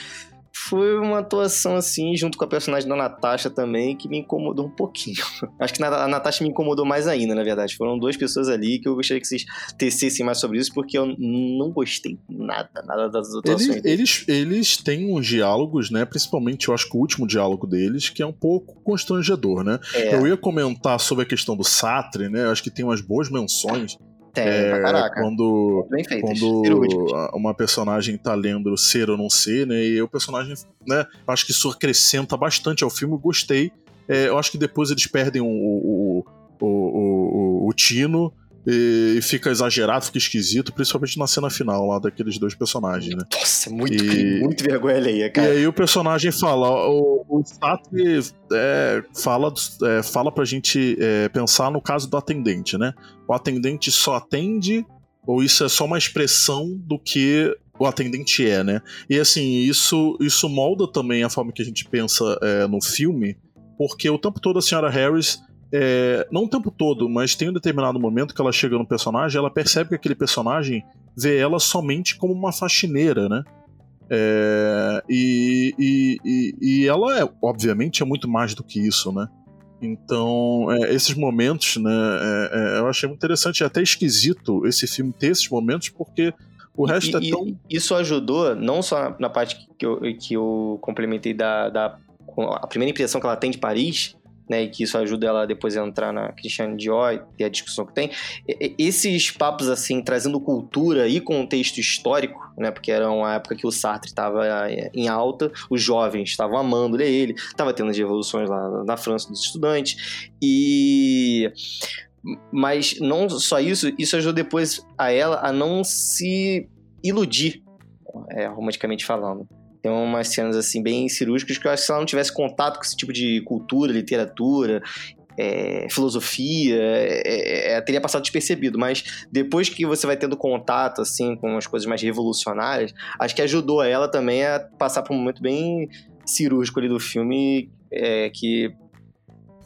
foi uma atuação assim, junto com a personagem da Natasha também, que me incomodou um pouquinho. Acho que a Natasha me incomodou mais ainda, na verdade. Foram duas pessoas ali que eu gostaria que vocês tecessem mais sobre isso, porque eu não gostei nada, nada das atuações. Eles, eles, eles têm uns diálogos, né? Principalmente, eu acho que o último diálogo deles, que é um pouco constrangedor, né? É, Eu ia comentar sobre a questão do Sartre, né? Eu acho que tem umas boas menções. Tem, é, pra caraca. quando Bem quando a- uma personagem tá lendo ser ou não ser, né? E o personagem, né? Acho que isso acrescenta bastante ao filme, gostei. É, eu acho que depois eles perdem o, o, o, o- o tino e, fica exagerado, fica esquisito, principalmente na cena final lá daqueles dois personagens, né? Nossa, muito, E- muito vergonha alheia, cara. E aí o personagem fala, o, o Sartre é, fala, é, fala pra gente é, pensar no caso do atendente, né? O atendente só atende ou isso é só uma expressão do que o atendente é, né? E assim, isso, isso molda também a forma que a gente pensa é, no filme, porque o tempo todo a senhora Harris é, não o tempo todo, mas tem um determinado momento que ela chega no personagem, ela percebe que aquele personagem vê ela somente como uma faxineira, né? É, e, e, e, ela, é, obviamente, é muito mais do que isso, né? Então, é, esses momentos, né? é, é, eu achei muito interessante, é até esquisito esse filme ter esses momentos, porque o resto E- é tão. isso ajudou, não só na, parte que eu, que eu complementei da, da a primeira impressão que ela tem de Paris, né, e que isso ajuda ela depois a entrar na Christiane Dior e a discussão que tem. Esses papos, assim, trazendo cultura e contexto histórico, né, porque era uma época que o Sartre estava em alta, os jovens estavam amando ler ele, estava tendo as revoluções lá na França dos estudantes, e mas não só isso, isso ajudou depois a ela a não se iludir, é, romanticamente falando. Tem umas cenas assim bem cirúrgicas que eu acho que se ela não tivesse contato com esse tipo de cultura, literatura, é, filosofia, é, é, teria passado despercebido. Mas depois que você vai tendo contato assim com as coisas mais revolucionárias, acho que ajudou ela também a passar por um momento bem cirúrgico ali do filme, é, que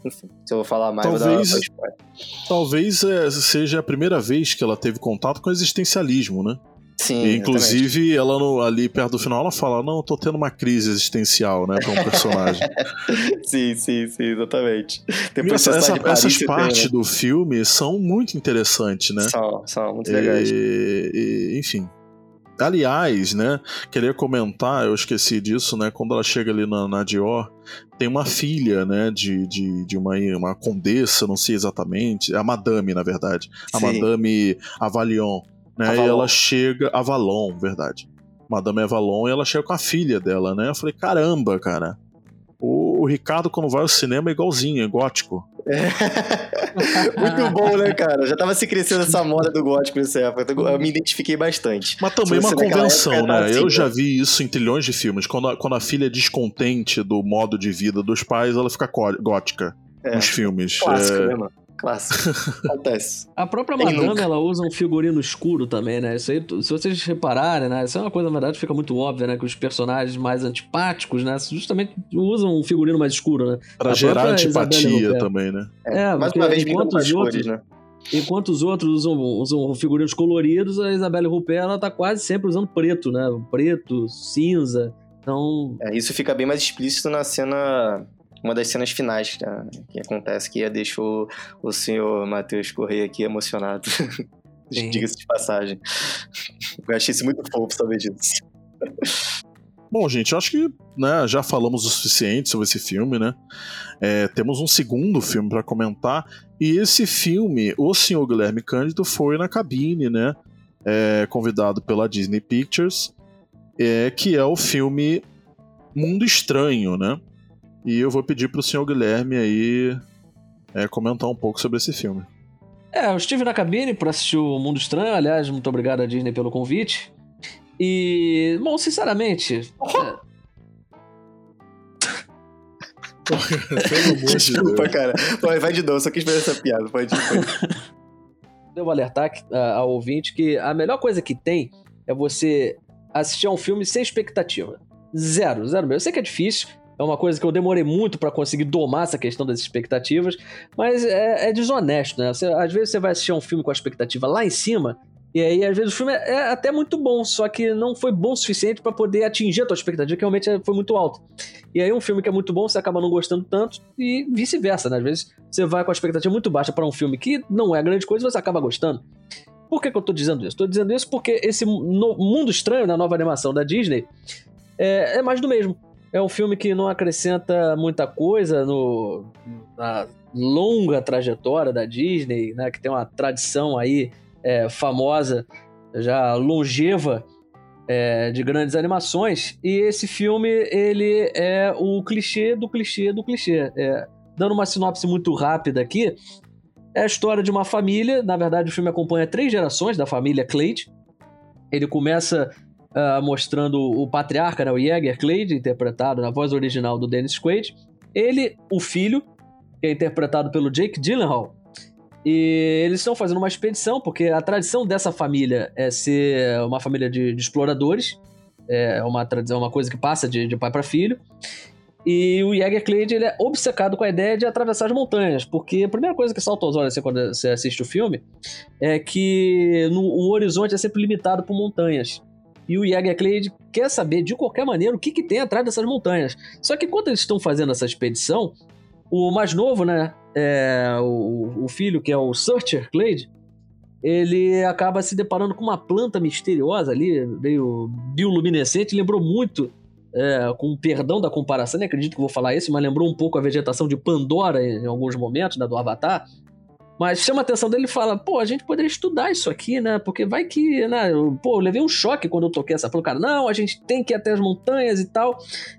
enfim, se eu vou falar mais, Talvez- vou dar. Talvez é, seja a primeira vez que ela teve contato com o existencialismo, né? Sim, E, exatamente. inclusive, ela no- ali perto do final, ela fala: Não, eu tô tendo uma crise existencial, né? Pra um personagem. Sim, sim, sim, exatamente. Depois essa- essa- Paris, essas tem, partes né? do filme são muito interessantes, né? São, são muito legais. E- e- enfim. Aliás, né, queria comentar, eu esqueci disso, né, quando ela chega ali na, na Dior, tem uma filha, né, de, de, de uma, uma condessa, não sei exatamente, a madame, na verdade, a Sim. madame Avalion, né, Avalon. e ela chega, Avalon, verdade, madame Avalon, e ela chega com a filha dela, né, eu falei, caramba, cara, o, o Ricardo quando vai ao cinema é igualzinho, é gótico. Muito bom, né, cara? Já tava se crescendo essa moda do gótico nessa época. Eu me identifiquei bastante. Mas também Se uma convenção, época né? assim, Eu né? já vi isso em trilhões de filmes. Quando a, quando a filha é descontente do modo de vida dos pais, ela fica gótica É, nos filmes. clássico, É, né, mano? Clássico. Acontece. A própria Quem Madame, nunca? ela usa um figurino escuro também, né? Isso aí, se vocês repararem, né? Isso é uma coisa, na verdade, fica muito óbvia, né? Que os personagens mais antipáticos, né? Justamente usam um figurino mais escuro, né? pra A gerar antipatia também, né? É, Mais porque uma vez, enquanto os outros- cores, né? Enquanto os outros usam, usam figurinos coloridos, a Isabelle Rupert ela tá quase sempre usando preto, né? Preto, cinza. Então. É, isso fica bem mais explícito na cena. Uma das cenas finais né, que acontece, que deixa o, o senhor Matheus Correia aqui emocionado. Diga-se de passagem. Eu achei isso muito fofo saber disso. Bom, gente, acho que né, já falamos o suficiente sobre esse filme, né? É, temos um segundo filme para comentar. E esse filme, o senhor Guilherme Cândido foi na cabine, né? É, convidado pela Disney Pictures, é, que é o filme Mundo Estranho, né? E eu vou pedir para o senhor Guilherme aí é, comentar um pouco sobre esse filme. É, eu estive na cabine para assistir o Mundo Estranho. Aliás, muito obrigado à Disney pelo convite. E, bom, sinceramente. É... Pelo amor Desculpa, de cara. Vai, vai de novo, só quis fazer essa piada. Pode, pode. Devo alertar ao ouvinte que a melhor coisa que tem é você assistir a um filme sem expectativa. Zero, zero mesmo. Eu sei que é difícil, é uma coisa que eu demorei muito para conseguir domar essa questão das expectativas, mas é, é desonesto, né? Você, às vezes você vai assistir um filme com a expectativa lá em cima e aí, às vezes, o filme é até muito bom, só que não foi bom o suficiente para poder atingir a tua expectativa, que realmente foi muito alta. E aí, um filme que é muito bom, você acaba não gostando tanto, e vice-versa, né? Às vezes, você vai com a expectativa muito baixa para um filme que não é grande coisa, você acaba gostando. Por que, que eu tô dizendo isso? Tô dizendo isso porque esse Mundo Estranho, na nova animação da Disney, é, é mais do mesmo. É um filme que não acrescenta muita coisa no, na longa trajetória da Disney, né? Que tem uma tradição aí é, famosa, já longeva é, de grandes animações. E esse filme ele é o clichê do clichê do clichê. É, dando uma sinopse muito rápida aqui, é a história de uma família. Na verdade, o filme acompanha três gerações da família Clade. Ele começa uh, mostrando o patriarca, né, o Jäger Clade, interpretado na voz original do Dennis Quaid. Ele, o filho, que é interpretado pelo Jake Gyllenhaal, e eles estão fazendo uma expedição, porque a tradição dessa família é ser uma família de, de exploradores. É uma tradição, uma coisa que passa de, de pai para filho. E o Jäger Clade ele é obcecado com a ideia de atravessar as montanhas, porque a primeira coisa que salta aos olhos assim, quando você assiste o filme é que no, o horizonte é sempre limitado por montanhas. E o Jäger Clade quer saber de qualquer maneira o que, que tem atrás dessas montanhas. Só que enquanto eles estão fazendo essa expedição, o mais novo, né, é, o, o, filho, que é o Searcher Clade, ele acaba se deparando com uma planta misteriosa ali, meio bioluminescente, lembrou muito, é, com perdão da comparação, nem acredito que vou falar isso, mas lembrou um pouco a vegetação de Pandora em, em alguns momentos, né, do Avatar. Mas chama a atenção dele e fala, pô, a gente poderia estudar isso aqui, né? Porque vai que, né? Pô, eu levei um choque quando eu toquei essa planta. Cara, não, a gente tem que ir até as montanhas e tal.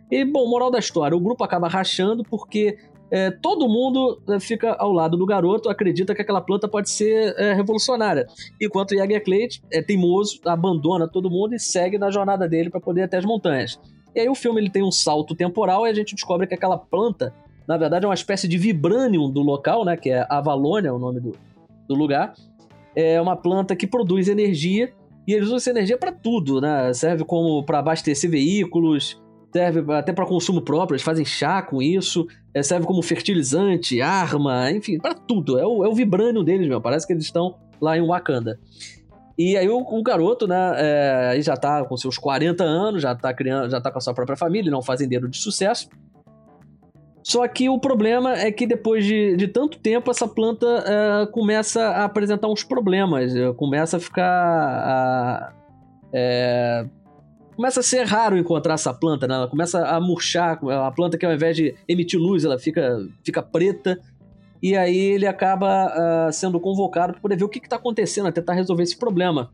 E, bom, moral da história, o grupo acaba rachando porque é, todo mundo é, fica ao lado do garoto, acredita que aquela planta pode ser é, revolucionária. Enquanto Jäger Clade é teimoso, abandona todo mundo e segue na jornada dele para poder ir até as montanhas. E aí o filme ele tem um salto temporal e a gente descobre que aquela planta, na verdade, é uma espécie de vibranium do local, né? Que é Avalônia, é o nome do, do lugar. É uma planta que produz energia e eles usam essa energia para tudo, né? Serve como para abastecer veículos, serve até para consumo próprio, eles fazem chá com isso, é, serve como fertilizante, arma, enfim, para tudo. É o, é o vibrânio deles, meu. Parece que eles estão lá em Wakanda. E aí o, o garoto, né, é, já tá com seus 40 anos, já tá criando, já tá com a sua própria família, não é um fazendeiro de sucesso. Só que o problema é que depois de, de tanto tempo, essa planta é, começa a apresentar uns problemas, é, começa a ficar. É, começa a ser raro encontrar essa planta, né? Ela começa a murchar, a planta que ao invés de emitir luz, ela fica, fica preta. E aí ele acaba uh, sendo convocado para poder ver o que está acontecendo, a tentar resolver esse problema.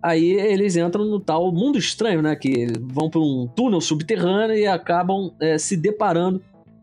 Aí eles entram no tal mundo estranho, né? Que vão para um túnel subterrâneo e acabam é, se deparando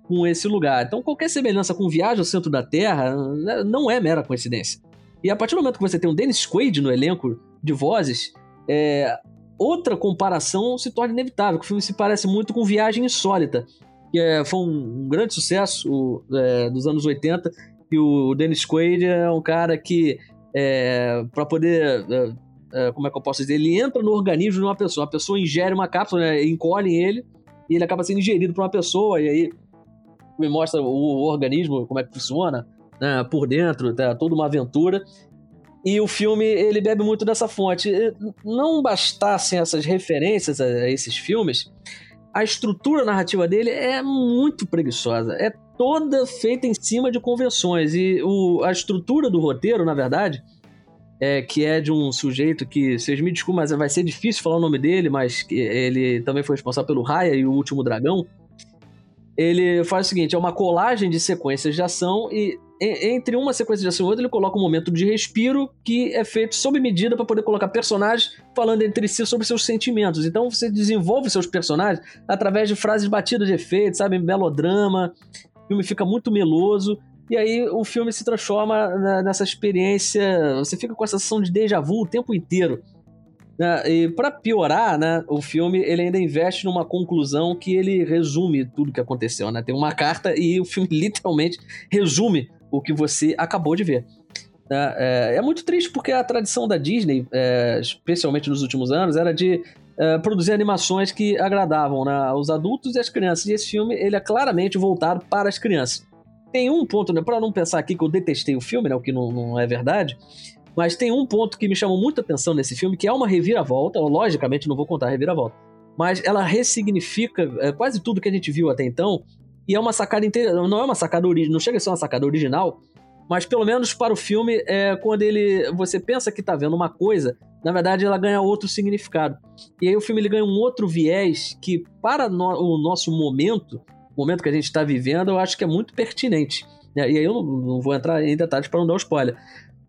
com esse lugar. Então qualquer semelhança com viagem ao centro da Terra né, não é mera coincidência. E a partir do momento que você tem um Dennis Quaid no elenco de vozes, é, outra comparação se torna inevitável, que o filme se parece muito com Viagem Insólita, que é, foi um, um, grande sucesso é, dos anos 80, e o Dennis Quaid é um cara que, é, para poder, é, é, como é que eu posso dizer, ele entra no organismo de uma pessoa, a pessoa ingere uma cápsula, né, encolhe ele, e ele acaba sendo ingerido por uma pessoa, e aí me mostra o, organismo, como é que funciona, né, por dentro, tá, toda uma aventura. E o filme, ele bebe muito dessa fonte. Não bastassem essas referências a esses filmes, a estrutura narrativa dele é muito preguiçosa. É toda feita em cima de convenções. E o, a estrutura do roteiro, na verdade, é, que é de um sujeito que, vocês me desculpem, mas vai ser difícil falar o nome dele, mas ele também foi responsável pelo Raya e o Último Dragão. Ele faz o seguinte: é uma colagem de sequências de ação e entre uma sequência de ação e outra, ele coloca um momento de respiro que é feito sob medida para poder colocar personagens falando entre si sobre seus sentimentos. Então você desenvolve seus personagens através de frases batidas de efeito, sabe? Melodrama. O filme fica muito meloso. E aí o filme se transforma nessa experiência. Você fica com a sensação de déjà vu o tempo inteiro. Né? E para piorar, né, o filme ele ainda investe numa conclusão que ele resume tudo que aconteceu. Né? Tem uma carta e o filme literalmente resume o que você acabou de ver. É, é, é muito triste porque a tradição da Disney, é, especialmente nos últimos anos, era de é, produzir animações que agradavam né, os adultos e as crianças. E esse filme ele é claramente voltado para as crianças. Tem um ponto, né, para não pensar aqui que eu detestei o filme, né, o que não, não é verdade, mas tem um ponto que me chamou muita atenção nesse filme, que é uma reviravolta. logicamente, não vou contar a reviravolta, mas ela ressignifica é, quase tudo que a gente viu até então e é uma sacada inteira, não é uma sacada original, não chega a ser uma sacada original, mas pelo menos para o filme, é quando ele você pensa que está vendo uma coisa, na verdade ela ganha outro significado. E aí o filme ele ganha um outro viés que para no, o nosso momento, o momento que a gente está vivendo, eu acho que é muito pertinente. E aí eu não, não vou entrar em detalhes para não dar um spoiler.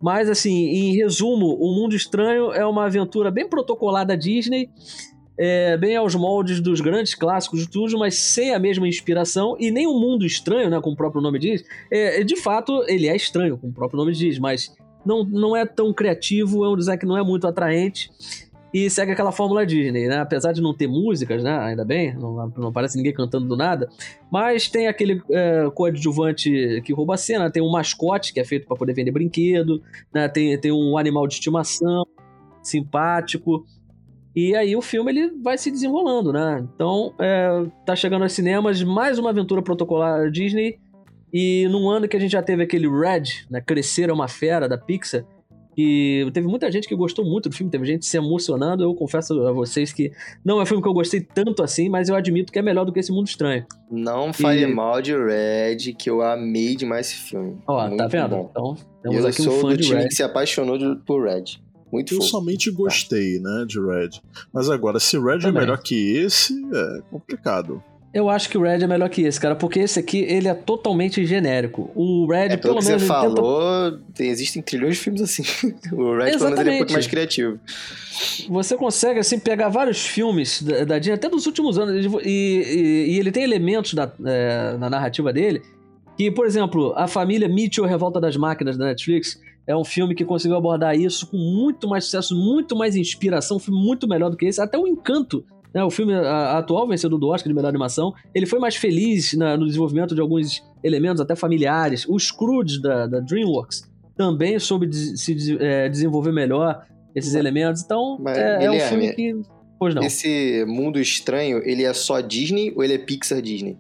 Mas assim, em resumo, O Mundo Estranho é uma aventura bem protocolar da Disney é, bem aos moldes dos grandes clássicos de tudo, mas sem a mesma inspiração e nem um mundo estranho, né, como o próprio nome diz. É, de fato, ele é estranho, como o próprio nome diz, mas não, não é tão criativo, é um design que não é muito atraente e segue aquela fórmula Disney, né? Apesar de não ter músicas, né? Ainda bem, não, não parece ninguém cantando do nada, mas tem aquele é, coadjuvante que rouba a cena, tem um mascote que é feito para poder vender brinquedo, né? Tem, tem um animal de estimação simpático. E aí o filme ele vai se desenrolando, né? Então, é, tá chegando aos cinemas mais uma aventura protocolar Disney. E num ano que a gente já teve aquele Red, né? Crescer é uma fera da Pixar. E teve muita gente que gostou muito do filme, teve gente se emocionando. Eu confesso a vocês que não é um filme que eu gostei tanto assim, mas eu admito que é melhor do que esse Mundo Estranho. Não fale e... mal de Red, que eu amei demais esse filme. Ó, tá vendo? Bom. Então, temos eu aqui um fã do de time Red. que se apaixonou por Red. Muito eu fofo. somente gostei, né, de Red. Mas agora, se Red Também. é melhor que esse, é complicado. Eu acho que o Red é melhor que esse, cara, porque esse aqui, ele é totalmente genérico. O Red, É, pelo pelo que menos, você tenta falou, tem- existem trilhões de filmes assim. o Red, pelo menos, ele é um pouco Exatamente. mais criativo. Você consegue, assim, pegar vários filmes da, da Disney, até dos últimos anos, e, e- e ele tem elementos da, é, na narrativa dele que, por exemplo, A Família Mitchell Revolta das Máquinas da Netflix é um filme que conseguiu abordar isso com muito mais sucesso, muito mais inspiração, um filme muito melhor do que esse. Até o Encanto, né, o filme a- atual vencedor do Oscar de melhor animação, ele foi mais feliz na- no desenvolvimento de alguns elementos até familiares. O Scrooge da, da DreamWorks também soube de- se é, desenvolver melhor esses elementos. Então, Mas, é, é um filme que. Pois não. Esse mundo estranho, ele é só Disney ou ele é Pixar Disney?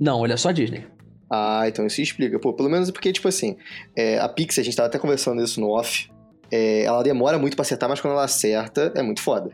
Não, ele é só Disney. Ah, então isso explica. Pô, pelo menos porque, tipo assim, é, a Pixar, a gente tava até conversando isso no off, é, ela demora muito pra acertar, mas quando ela acerta, é muito foda.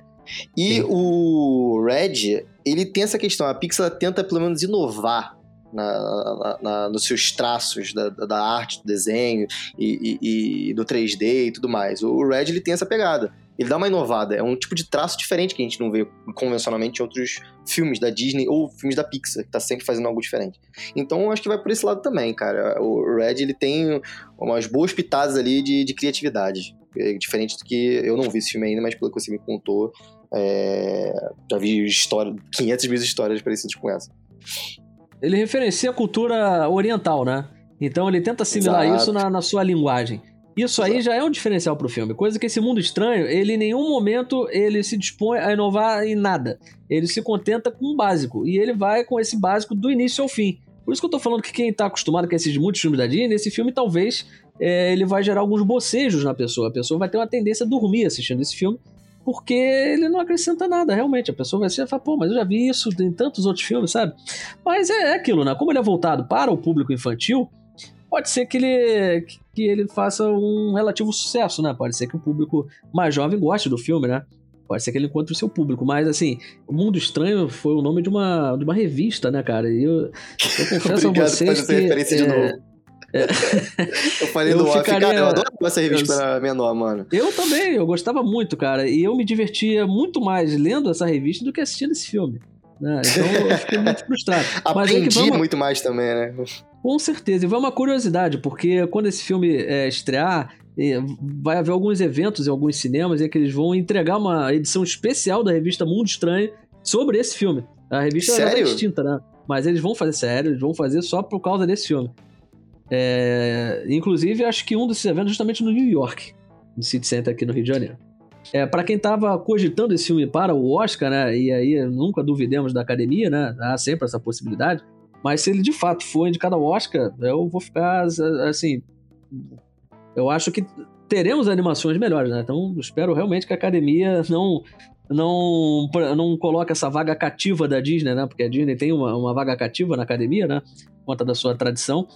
E Sim. o Red, ele tem essa questão, a Pixar tenta pelo menos inovar na, na- na- nos seus traços da, da- arte, do desenho e, e- e do 3D e tudo mais. O Red, ele tem essa pegada. Ele dá uma inovada, é um tipo de traço diferente que a gente não vê convencionalmente em outros filmes da Disney ou filmes da Pixar, que tá sempre fazendo algo diferente. Então acho que vai por esse lado também, cara. O Red ele tem umas boas pitadas ali de, de criatividade. É diferente do que eu não vi esse filme ainda, mas pelo que você me contou, é, já vi história, 500 mil histórias parecidas com essa. Ele referencia a cultura oriental, né? Então ele tenta assimilar Exato. isso na, na sua linguagem. Isso aí já é um diferencial pro filme. Coisa que esse mundo estranho, ele em nenhum momento ele se dispõe a inovar em nada. Ele se contenta com o básico. E ele vai com esse básico do início ao fim. Por isso que eu tô falando que quem tá acostumado com esses muitos filmes da Disney, esse filme talvez é, ele vai gerar alguns bocejos na pessoa. A pessoa vai ter uma tendência a dormir assistindo esse filme, porque ele não acrescenta nada, realmente. A pessoa vai assistir e falar, pô, mas eu já vi isso em tantos outros filmes, sabe? Mas é, é aquilo, né? Como ele é voltado para o público infantil, pode ser que ele, que ele faça um relativo sucesso, né? Pode ser que o público mais jovem goste do filme, né? Pode ser que ele encontre o seu público, mas assim, O Mundo Estranho foi o nome de uma, de uma revista, né, cara? E eu, eu confesso Obrigado a vocês por fazer que. referência de é, novo. Eu falei Eu do ficaria- cara, eu adoro essa revista eu- menor, mano. Eu também, eu gostava muito, cara. E eu me divertia muito mais lendo essa revista do que assistindo esse filme. né? Então eu fiquei muito frustrado. Mas aí que Aprendi vamos- muito mais também, né? Com certeza. E vai uma curiosidade, porque quando esse filme é, estrear, vai haver alguns eventos em alguns cinemas em que eles vão entregar uma edição especial da revista Mundo Estranho sobre esse filme. A revista já tá Sério? extinta, né? Mas eles vão fazer sério, eles vão fazer só por causa desse filme. É, inclusive, acho que um desses eventos é justamente no New York, no City Center aqui no Rio de Janeiro. É, para quem tava cogitando esse filme para o Oscar, né? E aí nunca duvidemos da academia, né? Há sempre essa possibilidade. Mas se ele de fato for indicado ao Oscar, eu vou ficar assim. Eu acho que teremos animações melhores, né? Então espero realmente que a academia não não não coloque essa vaga cativa da Disney, né? Porque a Disney tem uma, uma vaga cativa na academia, né? Por conta da sua tradição.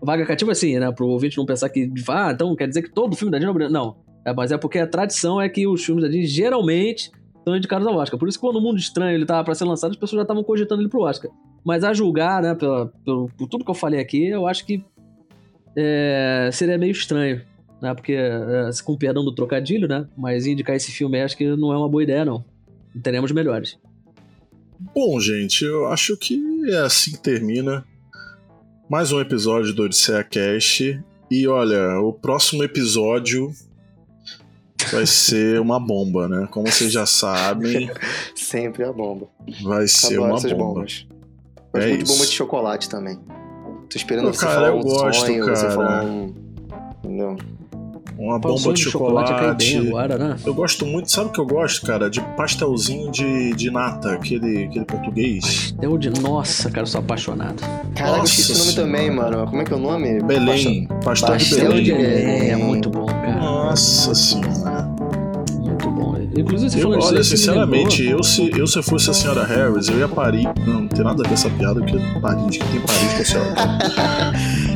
Vaga cativa, assim, né? Pro ouvinte não pensar que, ah, então quer dizer que todo filme da Disney é obrigado. Não. É, mas é porque a tradição é que os filmes da Disney geralmente são indicados ao Oscar. Por isso que quando o Mundo Estranho ele tava pra ser lançado, as pessoas já estavam cogitando ele pro Oscar. Mas a julgar, né, pela, pelo, por tudo que eu falei aqui, eu acho que é, seria meio estranho. Né, porque, é, com perdão do trocadilho, né? Mas indicar esse filme acho que não é uma boa ideia, não. Teremos melhores. Bom, gente, eu acho que é assim que termina mais um episódio do Odisseia Cast. E olha, o próximo episódio vai ser uma bomba, né? Como vocês já sabem, Sempre a bomba. vai ser Adoro uma essas bomba. bombas. É muito isso. bomba de chocolate também. Tô esperando Pô, você cara, falar eu um gosto, sonho, você cara. falar um... Entendeu? Uma Pão bomba de cai chocolate. bem agora, né? Eu gosto muito, sabe o que eu gosto, cara? De pastelzinho de, de nata, aquele, aquele português. O de. Nossa, cara, eu sou apaixonado. Caraca, eu esqueci o nome também, mano. Como é que é o nome? Belém. Pastel, de pastel Belém. de É, é muito bom, cara. Nossa senhora. Muito bom. Inclusive, você Eu, falou olha, isso, sinceramente, eu se, eu se fosse a senhora Harris, eu ia parir. Não, não tem nada a ver essa piada, porque Paris, que tem Paris com a senhora.